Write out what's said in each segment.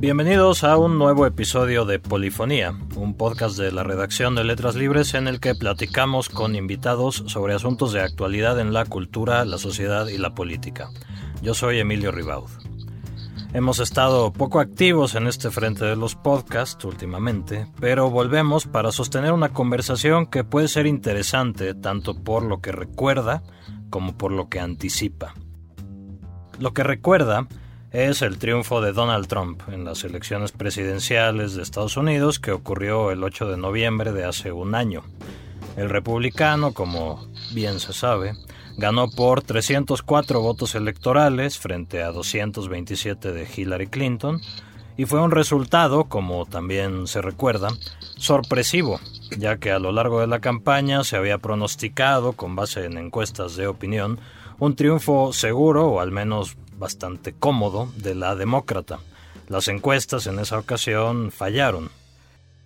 Bienvenidos a un nuevo episodio de Polifonía, un podcast de la redacción de Letras Libres en el que platicamos con invitados sobre asuntos de actualidad en la cultura, la sociedad y la política. Yo soy Emilio Ribaud. Hemos estado poco activos en este frente de los podcasts últimamente, pero volvemos para sostener una conversación que puede ser interesante tanto por lo que recuerda como por lo que anticipa. Lo que recuerda es el triunfo de Donald Trump en las elecciones presidenciales de Estados Unidos que ocurrió el 8 de noviembre de hace un año. El republicano, como bien se sabe, ganó por 304 votos electorales frente a 227 de Hillary Clinton y fue un resultado, como también se recuerda, sorpresivo, ya que a lo largo de la campaña se había pronosticado, con base en encuestas de opinión, un triunfo seguro o al menos bastante cómodo de la demócrata. Las encuestas en esa ocasión fallaron.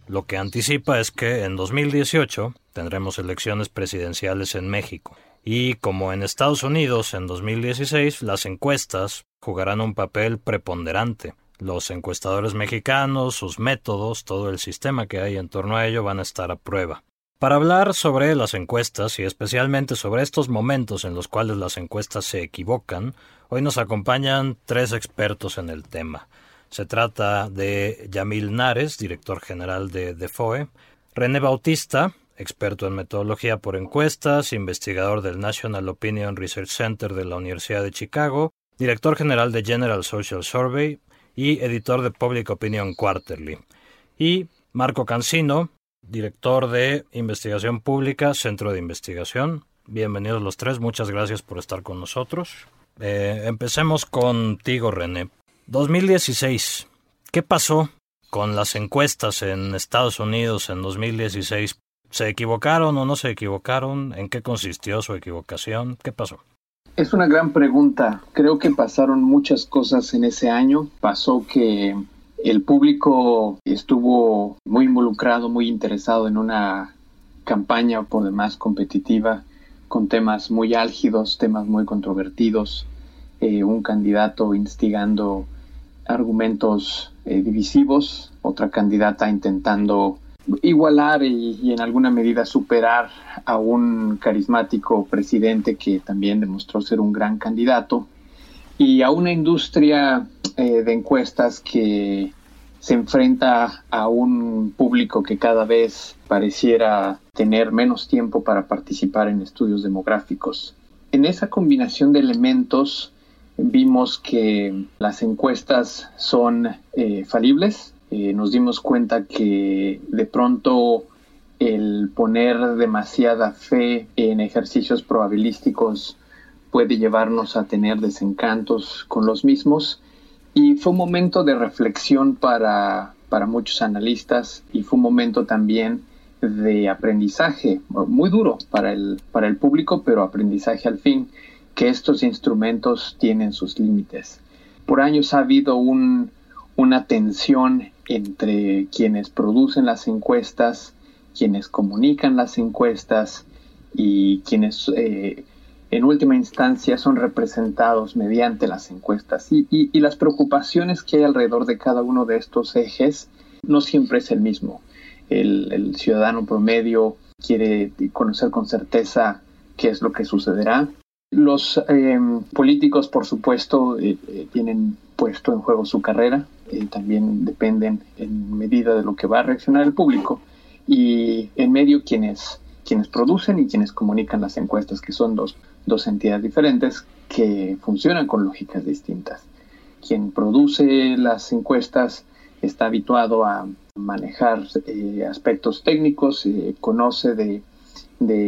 Lo que anticipa es que en 2018 tendremos elecciones presidenciales en México. Y como en Estados Unidos en 2016, las encuestas jugarán un papel preponderante. Los encuestadores mexicanos, sus métodos, todo el sistema que hay en torno a ello van a estar a prueba. Para hablar sobre las encuestas y especialmente sobre estos momentos en los cuales las encuestas se equivocan, hoy nos acompañan tres expertos en el tema. Se trata de Yamil Nares, director general de DEFOE, René Bautista, experto en metodología por encuestas, investigador del National Opinion Research Center de la Universidad de Chicago, director general de General Social Survey y editor de Public Opinion Quarterly. Y Marco Cancino, director de Investigación Pública, Centro de Investigación. Bienvenidos los tres, muchas gracias por estar con nosotros. Eh, empecemos contigo, René. 2016. ¿Qué pasó con las encuestas en Estados Unidos en 2016? ¿Se equivocaron o no se equivocaron? ¿En qué consistió su equivocación? ¿Qué pasó? Es una gran pregunta. Creo que pasaron muchas cosas en ese año. Pasó que el público estuvo muy involucrado, muy interesado en una campaña por demás competitiva, con temas muy álgidos, temas muy controvertidos, eh, un candidato instigando argumentos eh, divisivos, otra candidata intentando igualar y, en alguna medida superar a un carismático presidente que también demostró ser un gran candidato y a una industria eh, de encuestas que se enfrenta a un público que cada vez pareciera tener menos tiempo para participar en estudios demográficos. En esa combinación de elementos vimos que las encuestas son eh, falibles. Eh, nos dimos cuenta que de pronto el poner demasiada fe en ejercicios probabilísticos puede llevarnos a tener desencantos con los mismos. Y fue un momento de reflexión para, para muchos analistas y fue un momento también de aprendizaje, muy duro para el, para el público, pero aprendizaje al fin, que estos instrumentos tienen sus límites. Por años ha habido un, una tensión entre quienes producen las encuestas, quienes comunican las encuestas y quienes eh, en última instancia son representados mediante las encuestas y, las preocupaciones que hay alrededor de cada uno de estos ejes no siempre es el mismo. El, ciudadano promedio quiere conocer con certeza qué es lo que sucederá. Los eh, políticos, por supuesto, eh, eh, tienen puesto en juego su carrera, también dependen en medida de lo que va a reaccionar el público y en medio quienes, quienes producen y quienes comunican las encuestas, que son dos dos entidades diferentes que funcionan con lógicas distintas. Quien produce las encuestas está habituado a manejar eh, aspectos técnicos, eh, conoce de,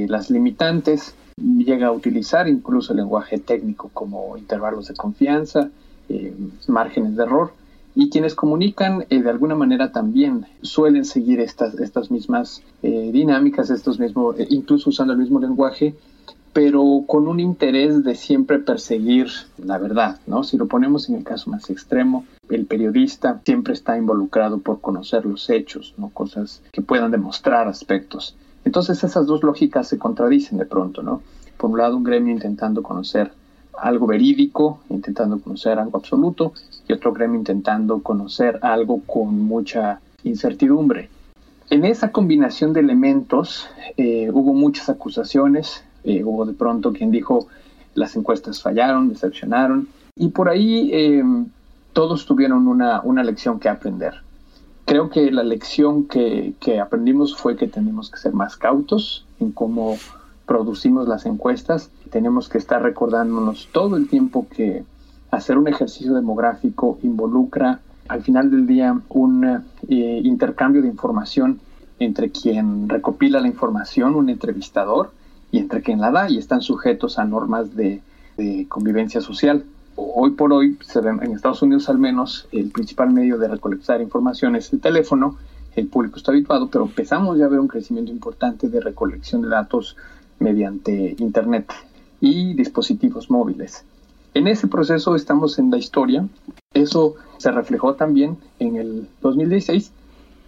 las limitantes, llega a utilizar incluso el lenguaje técnico como intervalos de confianza, eh, márgenes de error, y quienes comunican de alguna manera también suelen seguir estas, estas mismas dinámicas, estos mismos, incluso usando el mismo lenguaje, pero con un interés de siempre perseguir la verdad, ¿no? Si lo ponemos en el caso más extremo, el periodista siempre está involucrado por conocer los hechos, ¿no? Cosas que puedan demostrar aspectos. Entonces esas dos lógicas se contradicen de pronto, ¿no? Por un lado, un gremio intentando conocer algo verídico, intentando conocer algo absoluto, y otro gremio intentando conocer algo con mucha incertidumbre. En esa combinación de elementos eh, hubo muchas acusaciones, eh, hubo de pronto quien dijo las encuestas fallaron, decepcionaron, y por ahí eh, todos tuvieron una, una, lección que aprender. Creo que la lección que, que aprendimos fue que tenemos que ser más cautos en cómo producimos las encuestas. Tenemos que estar recordándonos todo el tiempo que hacer un ejercicio demográfico involucra al final del día un eh, intercambio de información entre quien recopila la información, un entrevistador, y entre quien la da, y están sujetos a normas de, convivencia social. Hoy por hoy, se ve, en Estados Unidos al menos, el principal medio de recolectar información es el teléfono, el público está habituado, pero empezamos ya a ver un crecimiento importante de recolección de datos mediante Internet y dispositivos móviles. En ese proceso estamos en la historia. Eso se reflejó también en el 2016,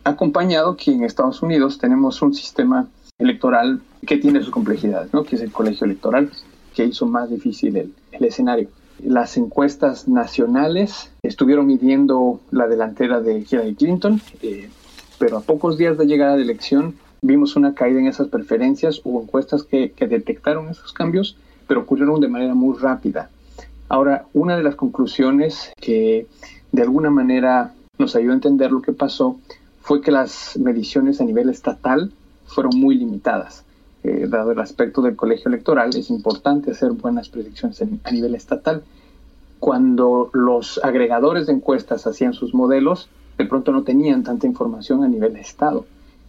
acompañado que en Estados Unidos tenemos un sistema electoral que tiene sus complejidades, ¿no? que es el colegio electoral, que hizo más difícil el, escenario. Las encuestas nacionales estuvieron midiendo la delantera de Hillary Clinton, eh, pero a pocos días de llegada de elección vimos una caída en esas preferencias, hubo encuestas que, detectaron esos cambios, pero ocurrieron de manera muy rápida. Ahora, una de las conclusiones que de alguna manera nos ayudó a entender lo que pasó fue que las mediciones a nivel estatal fueron muy limitadas. Eh, dado el aspecto del colegio electoral, es importante hacer buenas predicciones a nivel estatal. Cuando los agregadores de encuestas hacían sus modelos, de pronto no tenían tanta información a nivel de estado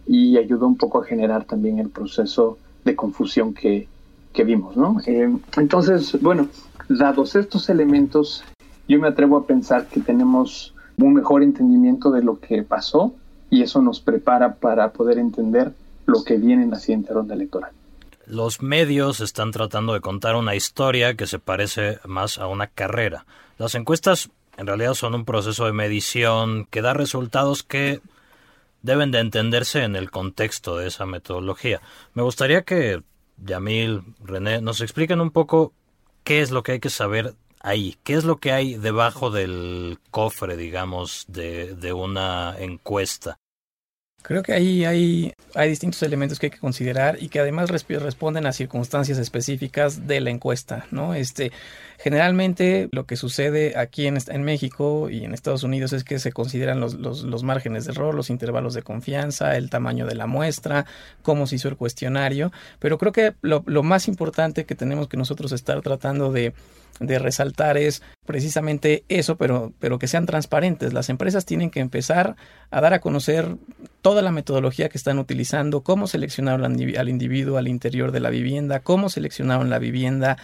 y ayudó un poco a generar también el proceso de confusión que, que vimos, ¿no? Eh, entonces, bueno, dados estos elementos, yo me atrevo a pensar que tenemos un mejor entendimiento de lo que pasó y eso nos prepara para poder entender lo que viene en la siguiente ronda electoral. Los medios están tratando de contar una historia que se parece más a una carrera. Las encuestas en realidad son un proceso de medición que da resultados que deben de entenderse en el contexto de esa metodología. Me gustaría que Yamil, René, nos expliquen un poco qué es lo que hay que saber ahí, qué es lo que hay debajo del cofre, digamos, de, de una encuesta. Creo que ahí hay, hay distintos elementos que hay que considerar y que además responden a circunstancias específicas de la encuesta, ¿no? Este, generalmente lo que sucede aquí en, en México y en Estados Unidos es que se consideran los, los, márgenes de error, los intervalos de confianza, el tamaño de la muestra, cómo se hizo el cuestionario, pero creo que lo, más importante que tenemos que nosotros estar tratando de resaltar es precisamente eso, pero que sean transparentes. Las empresas tienen que empezar a dar a conocer toda la metodología que están utilizando, cómo seleccionaron al individuo al interior de la vivienda, cómo seleccionaron la vivienda,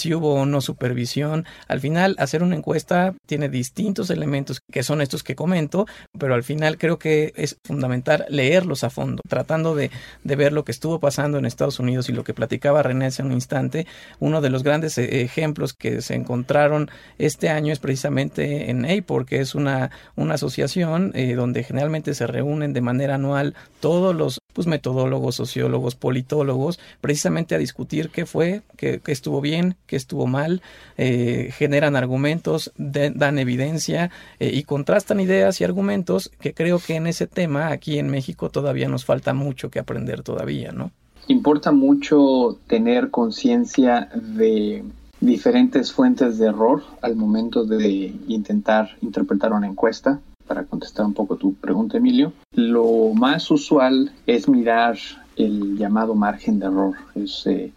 si hubo o no supervisión. Al final, hacer una encuesta tiene distintos elementos que son estos que comento, pero al final creo que es fundamental leerlos a fondo, tratando de, de ver lo que estuvo pasando en Estados Unidos y lo que platicaba René hace un instante. Uno de los grandes eh, ejemplos que se encontraron este año es precisamente en APOR, que es una, una asociación eh, donde generalmente se reúnen de manera anual todos los pues, metodólogos, sociólogos, politólogos, precisamente a discutir qué fue, qué, qué estuvo bien, que estuvo mal, eh, generan argumentos, dan evidencia eh, y contrastan ideas y argumentos que creo que en ese tema aquí en México todavía nos falta mucho que aprender todavía, ¿no? Importa mucho tener conciencia de diferentes fuentes de error al momento de intentar interpretar una encuesta. Para contestar un poco tu pregunta, Emilio, lo más usual es mirar el llamado margen de error. Es eh,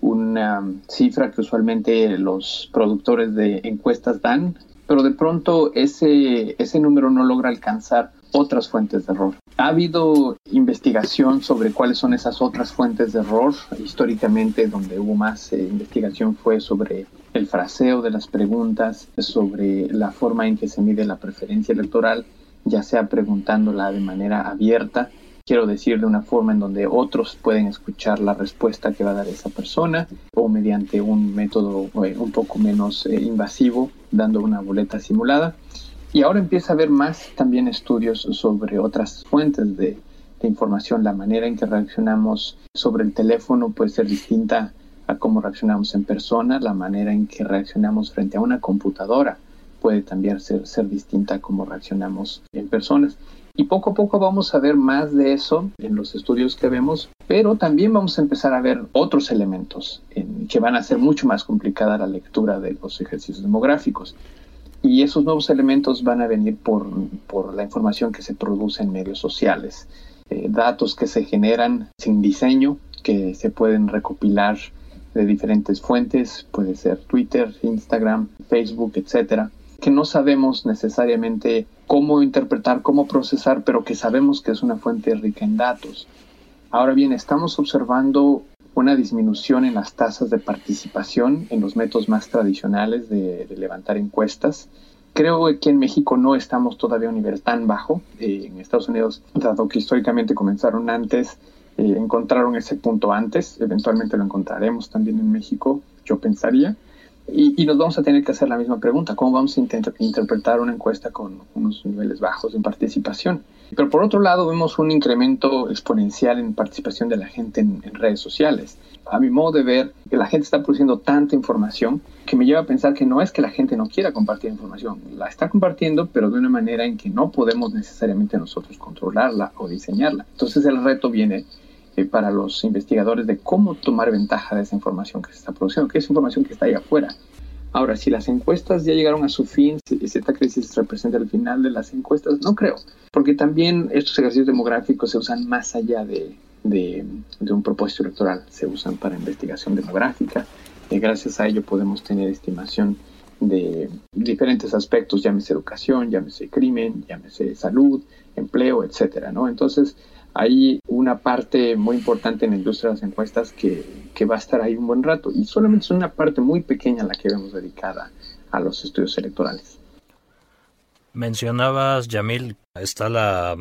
una cifra que usualmente los productores de encuestas dan, pero de pronto ese, ese número no logra alcanzar otras fuentes de error. Ha habido investigación sobre cuáles son esas otras fuentes de error. Históricamente, donde hubo más eh, investigación fue sobre el fraseo de las preguntas, sobre la forma en que se mide la preferencia electoral, ya sea preguntándola de manera abierta quiero decir de una forma en donde otros pueden escuchar la respuesta que va a dar esa persona o mediante un método eh, un poco menos eh, invasivo dando una boleta simulada. Y ahora empieza a haber más también estudios sobre otras fuentes de, de información, la manera en que reaccionamos sobre el teléfono puede ser distinta a cómo reaccionamos en persona, la manera en que reaccionamos frente a una computadora puede también ser, ser distinta a cómo reaccionamos en personas. Y poco a poco vamos a ver más de eso en los estudios que vemos, pero también vamos a empezar a ver otros elementos en, que van a hacer mucho más complicada la lectura de los ejercicios demográficos. Y esos nuevos elementos van a venir por, por la información que se produce en medios sociales, eh, datos que se generan sin diseño, que se pueden recopilar de diferentes fuentes, puede ser Twitter, Instagram, Facebook, etcétera, que no sabemos necesariamente cómo interpretar, cómo procesar, pero que sabemos que es una fuente rica en datos. Ahora bien, estamos observando una disminución en las tasas de participación en los métodos más tradicionales de, levantar encuestas. Creo que en México no estamos todavía a un nivel tan bajo. Eh, en Estados Unidos, dado que históricamente comenzaron antes, eh, encontraron ese punto antes, eventualmente lo encontraremos también en México, yo pensaría. Y, nos vamos a tener que hacer la misma pregunta, ¿cómo vamos a interpretar una encuesta con unos niveles bajos de participación? Pero por otro lado vemos un incremento exponencial en participación de la gente en, en redes sociales. A mi modo de ver, que la gente está produciendo tanta información que me lleva a pensar que no es que la gente no quiera compartir información, la está compartiendo, pero de una manera en que no podemos necesariamente nosotros controlarla o diseñarla. Entonces el reto viene para los investigadores de cómo tomar ventaja de esa información que se está produciendo, que es información que está ahí afuera. Ahora, si las encuestas ya llegaron a su fin, si esta crisis representa el final de las encuestas, no creo, porque también estos ejercicios demográficos se usan más allá de, de, un propósito electoral, se usan para investigación demográfica, y gracias a ello podemos tener estimación de diferentes aspectos, llámese educación, llámese crimen, llámese salud, empleo, etcétera, ¿no? Entonces, hay una parte muy importante en la industria de las encuestas que, va a estar ahí un buen rato y solamente es una parte muy pequeña la que vemos dedicada a los estudios electorales. Mencionabas, Yamil, está la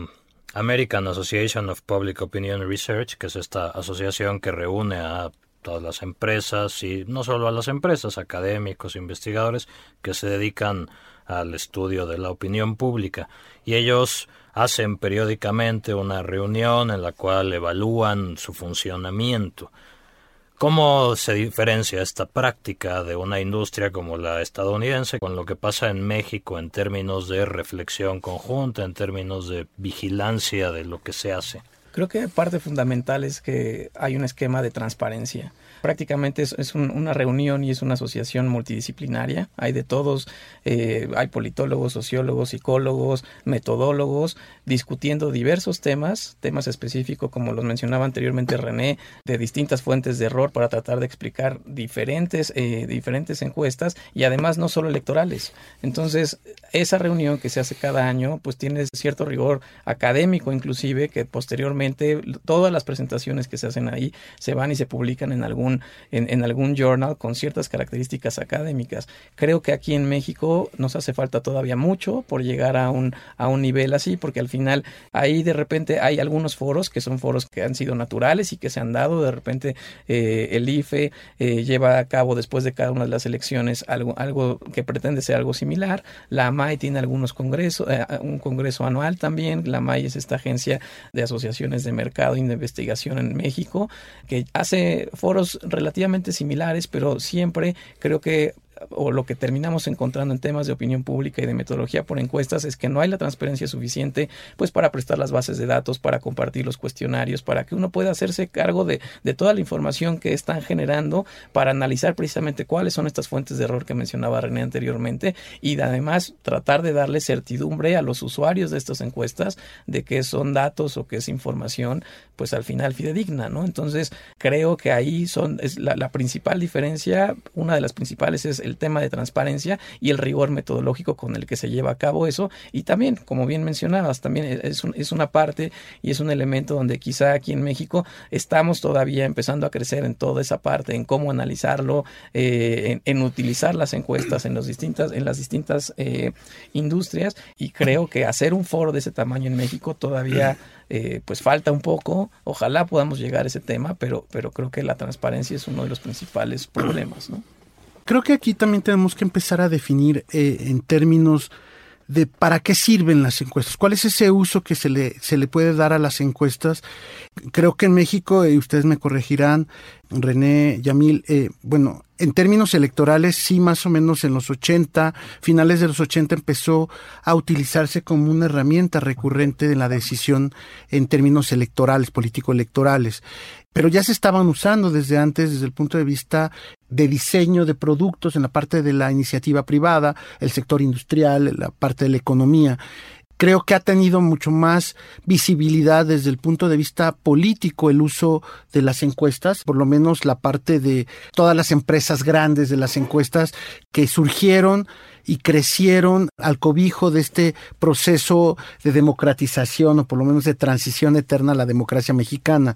American Association of Public Opinion Research, que es esta asociación que reúne a todas las empresas y no solo a las empresas, académicos, investigadores que se dedican al estudio de la opinión pública. Y ellos hacen periódicamente una reunión en la cual evalúan su funcionamiento. ¿Cómo se diferencia esta práctica de una industria como la estadounidense con lo que pasa en México en términos de reflexión conjunta, en términos de vigilancia de lo que se hace? Creo que parte fundamental es que hay un esquema de transparencia. Prácticamente es, una reunión y es una asociación multidisciplinaria. Hay de todos, eh, hay politólogos, sociólogos, psicólogos, metodólogos, discutiendo diversos temas, temas específicos, como los mencionaba anteriormente René, de distintas fuentes de error para tratar de explicar diferentes, eh, diferentes encuestas y además no solo electorales. Entonces, esa reunión que se hace cada año, pues tiene cierto rigor académico inclusive, que posteriormente todas las presentaciones que se hacen ahí se van y se publican en algún en, algún journal con ciertas características académicas. Creo que aquí en México nos hace falta todavía mucho por llegar a un, a un nivel así, porque al final ahí de repente hay algunos foros que son foros que han sido naturales y que se han dado. De repente eh, el IFE eh, lleva a cabo después de cada una de las elecciones algo, algo que pretende ser algo similar. La AMAI tiene algunos congresos, eh, un congreso anual también. La AMAI es esta agencia de asociaciones de mercado y de investigación en México que hace foros relativamente similares, pero siempre creo que o lo que terminamos encontrando en temas de opinión pública y de metodología por encuestas es que no hay la transparencia suficiente pues para prestar las bases de datos, para compartir los cuestionarios, para que uno pueda hacerse cargo de, de toda la información que están generando para analizar precisamente cuáles son estas fuentes de error que mencionaba René anteriormente y además tratar de darle certidumbre a los usuarios de estas encuestas de que son datos o que es información pues al final fidedigna, ¿no? Entonces creo que ahí son es la, la principal diferencia, una de las principales es tema de transparencia y el rigor metodológico con el que se lleva a cabo eso. Y también, como bien mencionabas, también es, es una parte y es un elemento donde quizá aquí en México estamos todavía empezando a crecer en toda esa parte, en cómo analizarlo, eh, en, utilizar las encuestas en, los distintas, en las distintas eh, industrias. Y creo que hacer un foro de ese tamaño en México todavía... Eh, pues falta un poco. Ojalá podamos llegar a ese tema, pero, pero creo que la transparencia es uno de los principales problemas, ¿no? Creo que aquí también tenemos que empezar a definir eh, en términos de para qué sirven las encuestas, cuál es ese uso que se le, se le puede dar a las encuestas. Creo que en México, ustedes me corregirán, René, Yamil, eh, bueno, en términos electorales, sí, más o menos en los 80, finales de los 80 empezó a utilizarse como una herramienta recurrente de la decisión en términos electorales, político-electorales pero ya se estaban usando desde antes desde el punto de vista de diseño de productos en la parte de la iniciativa privada, el sector industrial, la parte de la economía. Creo que ha tenido mucho más visibilidad desde el punto de vista político el uso de las encuestas, por lo menos la parte de todas las empresas grandes de las encuestas que surgieron y crecieron al cobijo de este proceso de democratización o por lo menos de transición eterna a la democracia mexicana.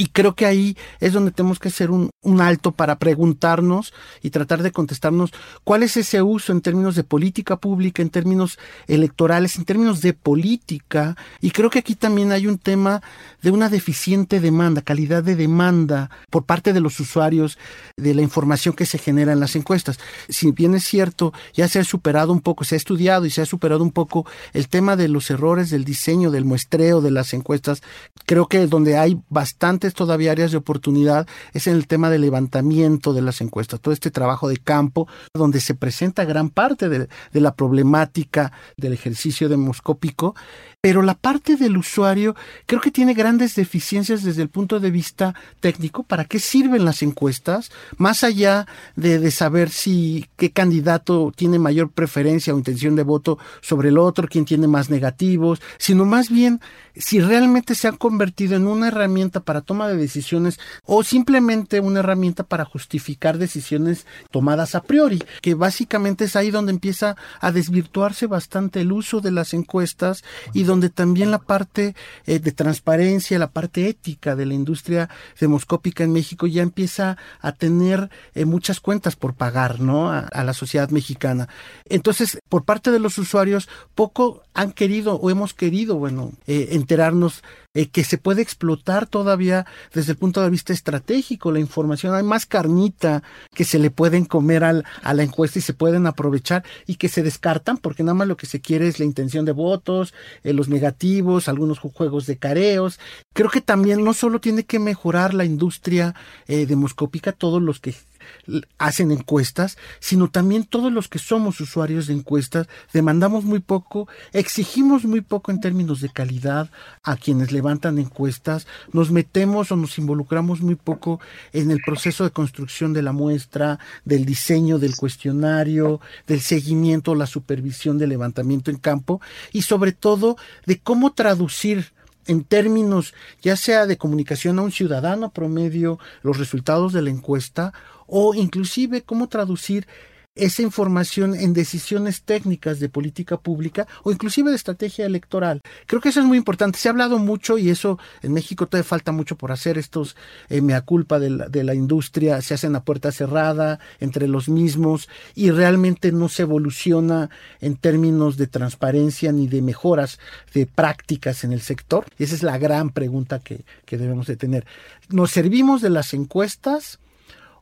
Y creo que ahí es donde tenemos que hacer un, alto para preguntarnos y tratar de contestarnos cuál es ese uso en términos de política pública, en términos electorales, en términos de política. Y creo que aquí también hay un tema de una deficiente demanda, calidad de demanda por parte de los usuarios de la información que se genera en las encuestas. Si bien es cierto, ya se superado un poco, se ha estudiado y se ha superado un poco el tema de los errores del diseño, del muestreo de las encuestas. Creo que donde hay bastantes todavía áreas de oportunidad es en el tema del levantamiento de las encuestas, todo este trabajo de campo donde se presenta gran parte de, de la problemática del ejercicio demoscópico pero la parte del usuario creo que tiene grandes deficiencias desde el punto de vista técnico. ¿Para qué sirven las encuestas? Más allá de, de, saber si qué candidato tiene mayor preferencia o intención de voto sobre el otro, quién tiene más negativos, sino más bien si realmente se han convertido en una herramienta para toma de decisiones o simplemente una herramienta para justificar decisiones tomadas a priori, que básicamente es ahí donde empieza a desvirtuarse bastante el uso de las encuestas y donde también la parte eh, de transparencia, la parte ética de la industria demoscópica en México ya empieza a tener eh, muchas cuentas por pagar, ¿no? A, la sociedad mexicana. Entonces, por parte de los usuarios, poco han querido o hemos querido, bueno, eh, enterarnos eh, que se puede explotar todavía desde el punto de vista estratégico la información. Hay más carnita que se le pueden comer al, a la encuesta y se pueden aprovechar y que se descartan porque nada más lo que se quiere es la intención de votos, eh, los negativos, algunos juegos de careos. Creo que también no solo tiene que mejorar la industria eh, demoscópica, todos los que hacen encuestas, sino también todos los que somos usuarios de encuestas demandamos muy poco, exigimos muy poco en términos de calidad a quienes levantan encuestas, nos metemos o nos involucramos muy poco en el proceso de construcción de la muestra, del diseño del cuestionario, del seguimiento, la supervisión del levantamiento en campo y sobre todo de cómo traducir en términos ya sea de comunicación a un ciudadano promedio los resultados de la encuesta o inclusive cómo traducir esa información en decisiones técnicas de política pública o inclusive de estrategia electoral. Creo que eso es muy importante. Se ha hablado mucho y eso en México todavía falta mucho por hacer. Estos eh, mea culpa de la, de la industria se hacen a puerta cerrada entre los mismos y realmente no se evoluciona en términos de transparencia ni de mejoras de prácticas en el sector. Y esa es la gran pregunta que, que debemos de tener. ¿Nos servimos de las encuestas?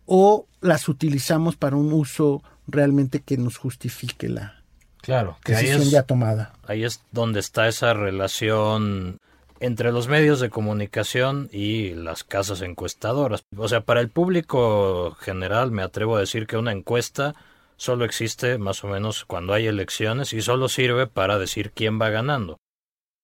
O las utilizamos para un uso realmente que nos justifique la claro, que decisión ya tomada. Ahí es donde está esa relación entre los medios de comunicación y las casas encuestadoras. O sea, para el público general me atrevo a decir que una encuesta solo existe más o menos cuando hay elecciones y solo sirve para decir quién va ganando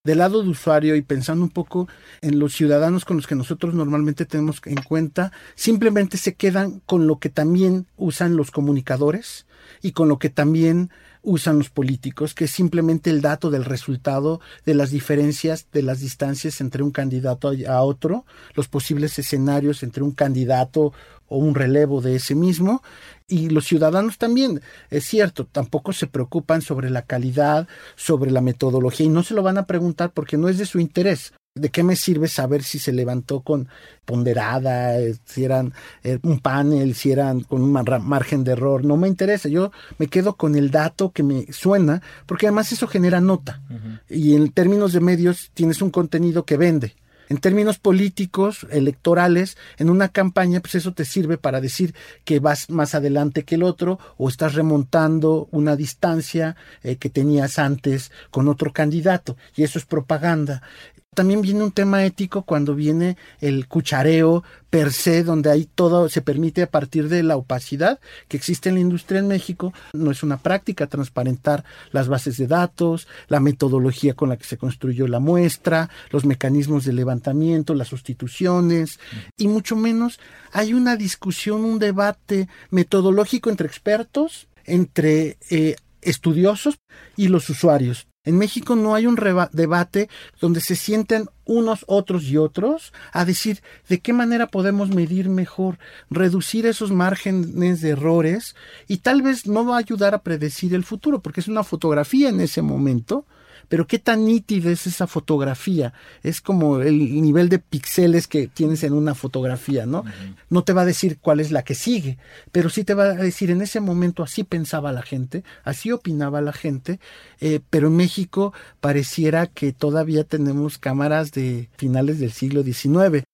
del lado de usuario y pensando un poco en los ciudadanos con los que nosotros normalmente tenemos en cuenta, simplemente se quedan con lo que también usan los comunicadores y con lo que también usan los políticos, que es simplemente el dato del resultado de las diferencias, de las distancias entre un candidato a otro, los posibles escenarios entre un candidato o un relevo de ese mismo. Y los ciudadanos también, es cierto, tampoco se preocupan sobre la calidad, sobre la metodología y no se lo van a preguntar porque no es de su interés. ¿De qué me sirve saber si se levantó con ponderada, eh, si eran eh, un panel, si eran con un margen de error? No me interesa. Yo me quedo con el dato que me suena, porque además eso genera nota. Y en términos de medios tienes un contenido que vende. En términos políticos, electorales, en una campaña, pues eso te sirve para decir que vas más adelante que el otro o estás remontando una distancia eh, que tenías antes con otro candidato. Y eso es propaganda. También viene un tema ético cuando viene el cuchareo per se, donde ahí todo se permite a partir de la opacidad que existe en la industria en México. No es una práctica transparentar las bases de datos, la metodología con la que se construyó la muestra, los mecanismos de levantamiento, las sustituciones, y mucho menos hay una discusión, un debate metodológico entre expertos, entre eh, estudiosos y los usuarios. En México no hay un debate donde se sienten unos, otros y otros a decir de qué manera podemos medir mejor, reducir esos márgenes de errores y tal vez no va a ayudar a predecir el futuro, porque es una fotografía en ese momento, pero qué tan nítida es esa fotografía. Es como el nivel de píxeles que tienes en una fotografía, ¿no? No te va a decir cuál es la que sigue, pero sí te va a decir en ese momento así pensaba la gente, así opinaba la gente, eh, pero en México pareciera que todavía tenemos cámaras de finales del siglo XIX.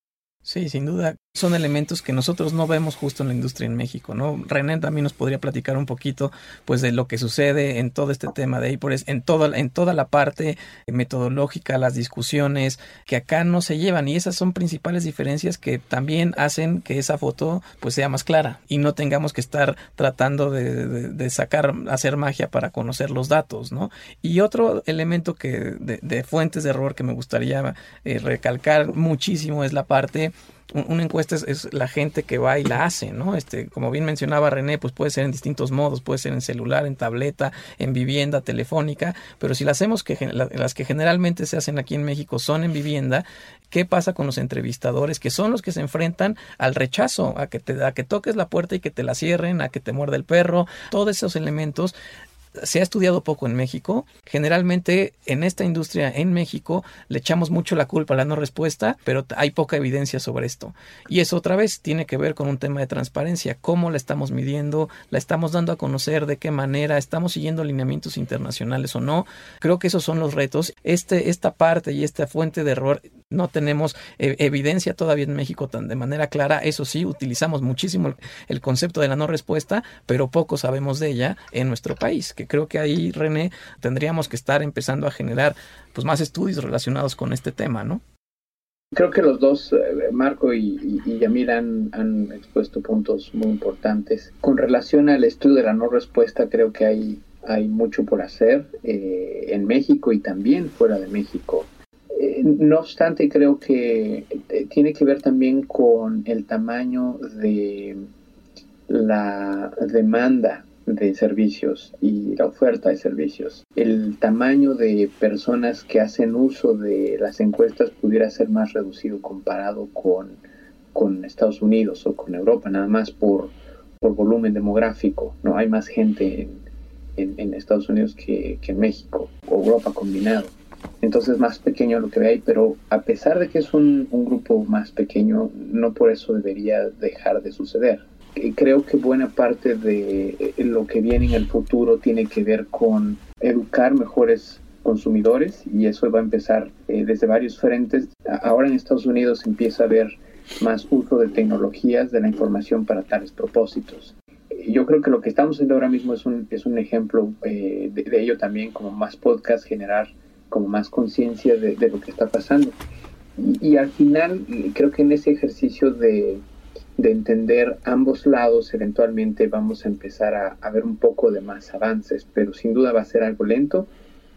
Sí, sin duda son elementos que nosotros no vemos justo en la industria en México, ¿no? René también nos podría platicar un poquito, pues, de lo que sucede en todo este tema de APORES, en toda, en toda la parte metodológica, las discusiones que acá no se llevan y esas son principales diferencias que también hacen que esa foto, pues, sea más clara y no tengamos que estar tratando de, sacar, hacer magia para conocer los datos, ¿no? Y otro elemento que de, fuentes de error que me gustaría eh, recalcar muchísimo es la parte una encuesta es, la gente que va y la hace, ¿no? Este, como bien mencionaba René, pues puede ser en distintos modos, puede ser en celular, en tableta, en vivienda, telefónica, pero si la hacemos que las que generalmente se hacen aquí en México son en vivienda, ¿qué pasa con los entrevistadores que son los que se enfrentan al rechazo, a que te a que toques la puerta y que te la cierren, a que te muerde el perro, todos esos elementos se ha estudiado poco en México. Generalmente en esta industria en México le echamos mucho la culpa a la no respuesta, pero hay poca evidencia sobre esto. Y eso otra vez tiene que ver con un tema de transparencia, cómo la estamos midiendo, la estamos dando a conocer, de qué manera, estamos siguiendo lineamientos internacionales o no. Creo que esos son los retos. Este, esta parte y esta fuente de error no tenemos eh, evidencia todavía en México tan de manera clara. Eso sí, utilizamos muchísimo el concepto de la no respuesta, pero poco sabemos de ella en nuestro país que creo que ahí, René, tendríamos que estar empezando a generar pues más estudios relacionados con este tema, ¿no? Creo que los dos, eh, Marco y, y, Yamil, han, expuesto puntos muy importantes. Con relación al estudio de la no respuesta, creo que hay, hay mucho por hacer eh, en México y también fuera de México. Eh, no obstante, creo que tiene que ver también con el tamaño de la demanda de servicios y la oferta de servicios. El tamaño de personas que hacen uso de las encuestas pudiera ser más reducido comparado con, con Estados Unidos o con Europa, nada más por, por volumen demográfico. No hay más gente en, en, Estados Unidos que, que, en México o Europa combinado. Entonces más pequeño lo que ve ahí, pero a pesar de que es un, grupo más pequeño, no por eso debería dejar de suceder creo que buena parte de eh, lo que viene en el futuro tiene que ver con educar mejores consumidores y eso va a empezar eh, desde varios frentes. Ahora en Estados Unidos empieza a haber más uso de tecnologías de la información para tales propósitos. Yo creo que lo que estamos haciendo ahora mismo es un, es un ejemplo eh, de, ello también, como más podcast, generar como más conciencia de, lo que está pasando. y al final, creo que en ese ejercicio de, de entender ambos lados, eventualmente vamos a empezar a, ver un poco de más avances, pero sin duda va a ser algo lento,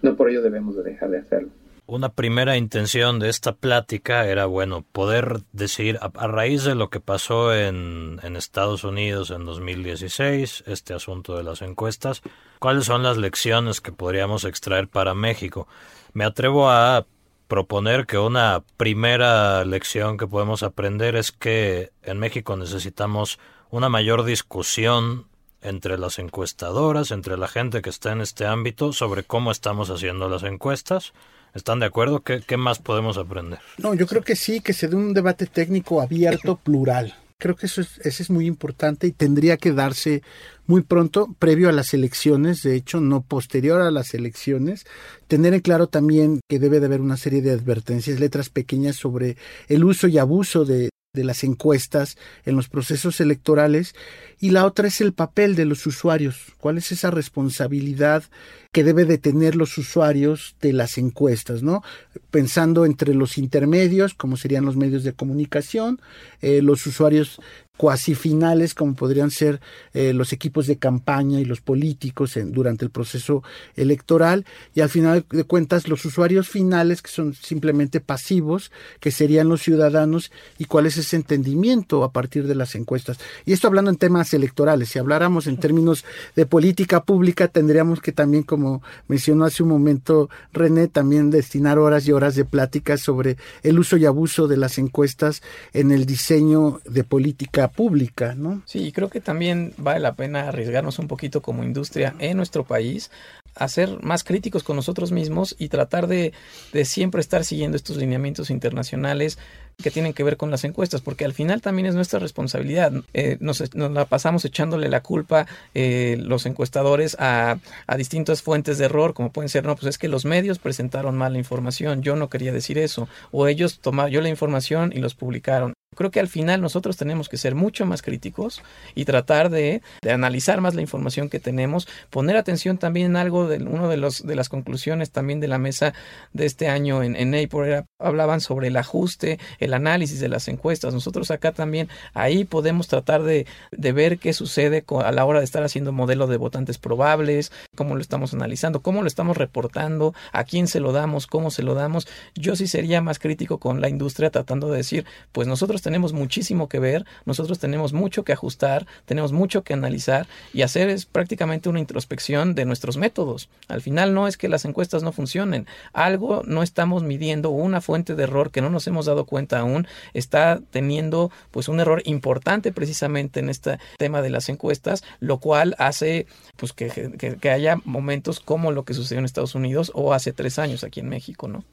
no por ello debemos de dejar de hacerlo. Una primera intención de esta plática era, bueno, poder decir, a, raíz de lo que pasó en, en Estados Unidos en 2016, este asunto de las encuestas, cuáles son las lecciones que podríamos extraer para México. Me atrevo a proponer que una primera lección que podemos aprender es que en México necesitamos una mayor discusión entre las encuestadoras, entre la gente que está en este ámbito sobre cómo estamos haciendo las encuestas. ¿Están de acuerdo? ¿Qué, qué más podemos aprender? No, yo creo que sí, que se dé un debate técnico abierto, plural Creo que eso es, eso es muy importante y tendría que darse muy pronto, previo a las elecciones, de hecho, no posterior a las elecciones. Tener en claro también que debe de haber una serie de advertencias, letras pequeñas sobre el uso y abuso de, de las encuestas en los procesos electorales y la otra es el papel de los usuarios. ¿Cuál es esa responsabilidad que debe de tener los usuarios de las encuestas, ¿no? Pensando entre los intermedios, como serían los medios de comunicación, eh, los usuarios cuasi finales como podrían ser eh, los equipos de campaña y los políticos en, durante el proceso electoral. Y al final de cuentas los usuarios finales que son simplemente pasivos que serían los ciudadanos y cuál es ese entendimiento a partir de las encuestas. Y esto hablando en temas electorales. Si habláramos en términos de política pública tendríamos que también como mencionó hace un momento René también destinar horas y horas de pláticas sobre el uso y abuso de las encuestas en el diseño de política pública, ¿no? Sí, creo que también vale la pena arriesgarnos un poquito como industria en nuestro país a ser más críticos con nosotros mismos y tratar de, de siempre estar siguiendo estos lineamientos internacionales que tienen que ver con las encuestas, porque al final también es nuestra responsabilidad. Eh, nos, la pasamos echándole la culpa eh, los encuestadores a, a, distintas fuentes de error, como pueden ser, no, pues es que los medios presentaron mal la información, yo no quería decir eso, o ellos tomaron yo la información y los publicaron. Creo que al final nosotros tenemos que ser mucho más críticos y tratar de, de, analizar más la información que tenemos, poner atención también en algo de uno de los de las conclusiones también de la mesa de este año en, en NAPOR hablaban sobre el ajuste, el análisis de las encuestas. Nosotros acá también ahí podemos tratar de, de ver qué sucede a la hora de estar haciendo modelo de votantes probables, cómo lo estamos analizando, cómo lo estamos reportando, a quién se lo damos, cómo se lo damos. Yo sí sería más crítico con la industria tratando de decir, pues nosotros tenemos muchísimo que ver, nosotros tenemos mucho que ajustar, tenemos mucho que analizar y hacer es prácticamente una introspección de nuestros métodos. Al final no es que las encuestas no funcionen, algo no estamos midiendo, una fuente de error que no nos hemos dado cuenta aún está teniendo pues un error importante precisamente en este tema de las encuestas, lo cual hace pues que, que, que haya momentos como lo que sucedió en Estados Unidos o hace tres años aquí en México, ¿no?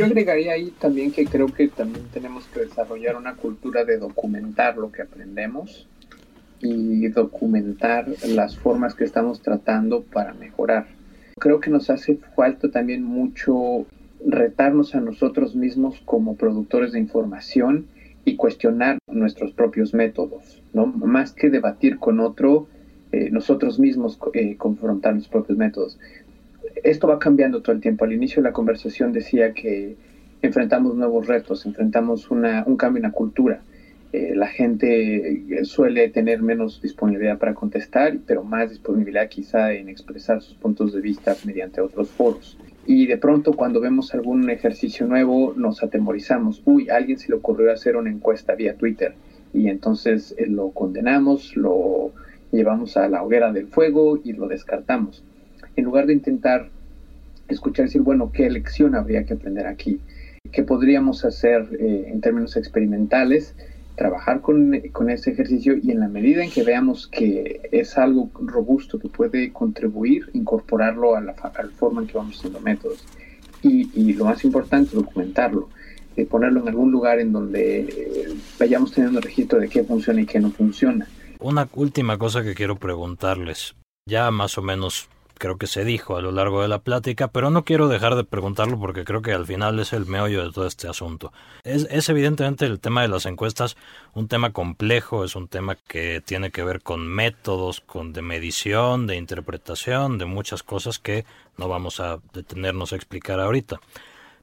Yo agregaría ahí también que creo que también tenemos que desarrollar una cultura de documentar lo que aprendemos y documentar las formas que estamos tratando para mejorar. Creo que nos hace falta también mucho retarnos a nosotros mismos como productores de información y cuestionar nuestros propios métodos, ¿no? Más que debatir con otro, eh, nosotros mismos eh, confrontar nuestros propios métodos esto va cambiando todo el tiempo. Al inicio de la conversación decía que enfrentamos nuevos retos, enfrentamos una, un cambio en la cultura. Eh, la gente suele tener menos disponibilidad para contestar, pero más disponibilidad quizá en expresar sus puntos de vista mediante otros foros. Y de pronto cuando vemos algún ejercicio nuevo nos atemorizamos. Uy, alguien se le ocurrió hacer una encuesta vía Twitter y entonces eh, lo condenamos, lo llevamos a la hoguera del fuego y lo descartamos en lugar de intentar escuchar decir, bueno, ¿qué lección habría que aprender aquí? ¿Qué podríamos hacer eh, en términos experimentales? Trabajar con, con, ese ejercicio y en la medida en que veamos que es algo robusto que puede contribuir, incorporarlo a la, a la forma en que vamos haciendo métodos. Y, y lo más importante, documentarlo. Eh, ponerlo en algún lugar en donde eh, vayamos teniendo registro de qué funciona y qué no funciona. Una última cosa que quiero preguntarles. Ya más o menos creo que se dijo a lo largo de la plática, pero no quiero dejar de preguntarlo porque creo que al final es el meollo de todo este asunto. Es, es, evidentemente el tema de las encuestas un tema complejo, es un tema que tiene que ver con métodos, con de medición, de interpretación, de muchas cosas que no vamos a detenernos a explicar ahorita.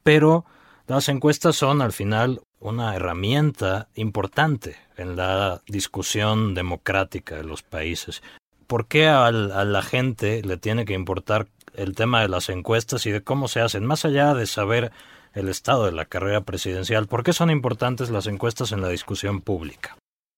Pero las encuestas son al final una herramienta importante en la discusión democrática de los países. ¿Por qué a la gente le tiene que importar el tema de las encuestas y de cómo se hacen? Más allá de saber el estado de la carrera presidencial, ¿por qué son importantes las encuestas en la discusión pública?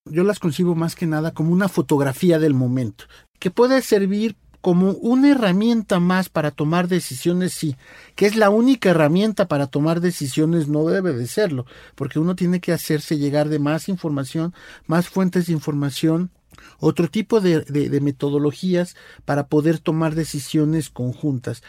Yo las concibo más que nada como una fotografía del momento, que puede servir como una herramienta más para tomar decisiones, sí, que es la única herramienta para tomar decisiones, no debe de serlo, porque uno tiene que hacerse llegar de más información, más fuentes de información, otro tipo de, de, metodologías para poder tomar decisiones conjuntas.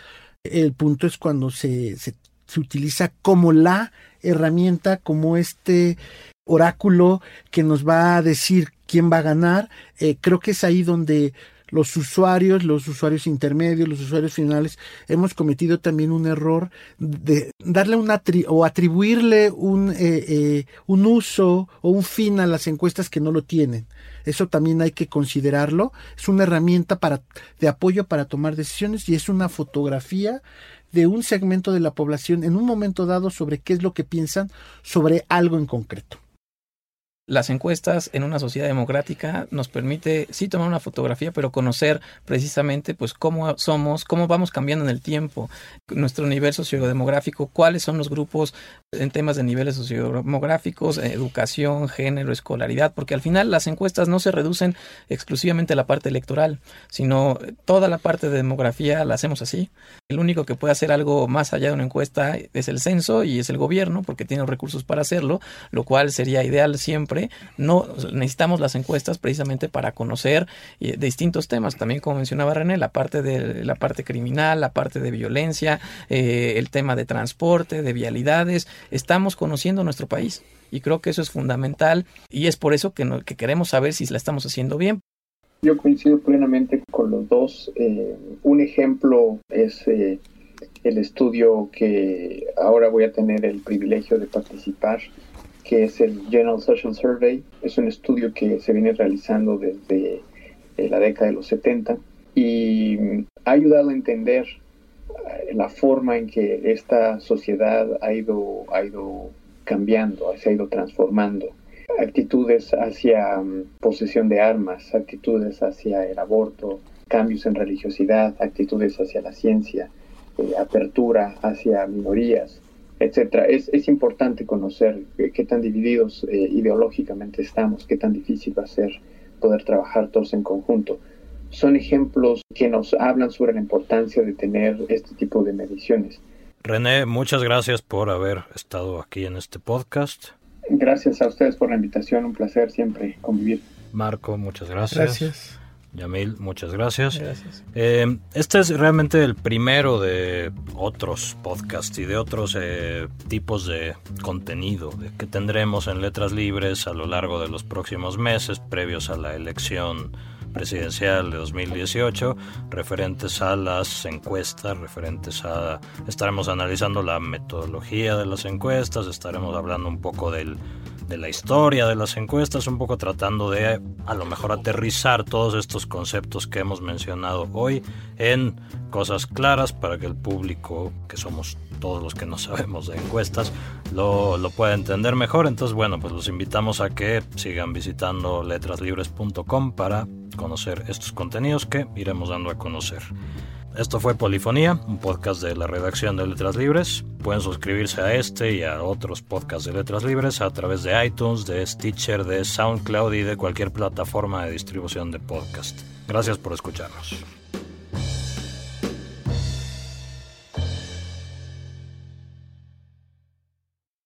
El punto es cuando se, se se utiliza como la herramienta, como este oráculo que nos va a decir quién va a ganar. Eh, creo que es ahí donde los usuarios, los usuarios intermedios, los usuarios finales, hemos cometido también un error de darle una o atribuirle un, eh, eh, un uso o un fin a las encuestas que no lo tienen. Eso también hay que considerarlo. Es una herramienta para, de apoyo para tomar decisiones y es una fotografía de un segmento de la población en un momento dado sobre qué es lo que piensan sobre algo en concreto. Las encuestas en una sociedad democrática nos permite sí tomar una fotografía, pero conocer precisamente pues cómo somos, cómo vamos cambiando en el tiempo, nuestro nivel sociodemográfico, cuáles son los grupos en temas de niveles sociodemográficos, educación, género, escolaridad, porque al final las encuestas no se reducen exclusivamente a la parte electoral, sino toda la parte de demografía la hacemos así. El único que puede hacer algo más allá de una encuesta es el censo y es el gobierno, porque tiene los recursos para hacerlo, lo cual sería ideal siempre no necesitamos las encuestas precisamente para conocer eh, distintos temas. También, como mencionaba René, la parte de la parte criminal, la parte de violencia, eh, el tema de transporte, de vialidades. Estamos conociendo nuestro país y creo que eso es fundamental y es por eso que, que queremos saber si la estamos haciendo bien. Yo coincido plenamente con los dos. Eh, un ejemplo es el estudio que ahora voy a tener el privilegio de participar que es el General Social Survey. Es un estudio que se viene realizando desde eh, la década de los 70 y mm, ha ayudado a entender eh, la forma en que esta sociedad ha ido, ha ido cambiando, ha ido transformando. Actitudes hacia mm, posesión de armas, actitudes hacia el aborto, cambios en religiosidad, actitudes hacia la ciencia, eh, apertura hacia minorías, etcétera. Es, es importante conocer qué tan divididos eh, ideológicamente estamos, qué tan difícil va a ser poder trabajar todos en conjunto. Son ejemplos que nos hablan sobre la importancia de tener este tipo de mediciones. René, muchas gracias por haber estado aquí en este podcast. Gracias a ustedes por la invitación, un placer siempre convivir. Marco, muchas gracias. Gracias. Yamil, muchas gracias. Eh, este es realmente el primero de otros podcasts y de otros eh, tipos de contenido que tendremos en Letras Libres a lo largo de los próximos meses previos a la elección presidencial de 2018, referentes a las encuestas, referentes a... Estaremos analizando la metodología de las encuestas, estaremos hablando un poco del de la historia de las encuestas, un poco tratando de a lo mejor aterrizar todos estos conceptos que hemos mencionado hoy en cosas claras para que el público, que somos todos los que no sabemos de encuestas, lo, lo pueda entender mejor. Entonces, bueno, pues los invitamos a que sigan visitando letraslibres.com para conocer estos contenidos que iremos dando a conocer. Esto fue Polifonía, un podcast de la redacción de Letras Libres. Pueden suscribirse a este y a otros podcasts de Letras Libres a través de iTunes, de Stitcher, de SoundCloud y de cualquier plataforma de distribución de podcast. Gracias por escucharnos.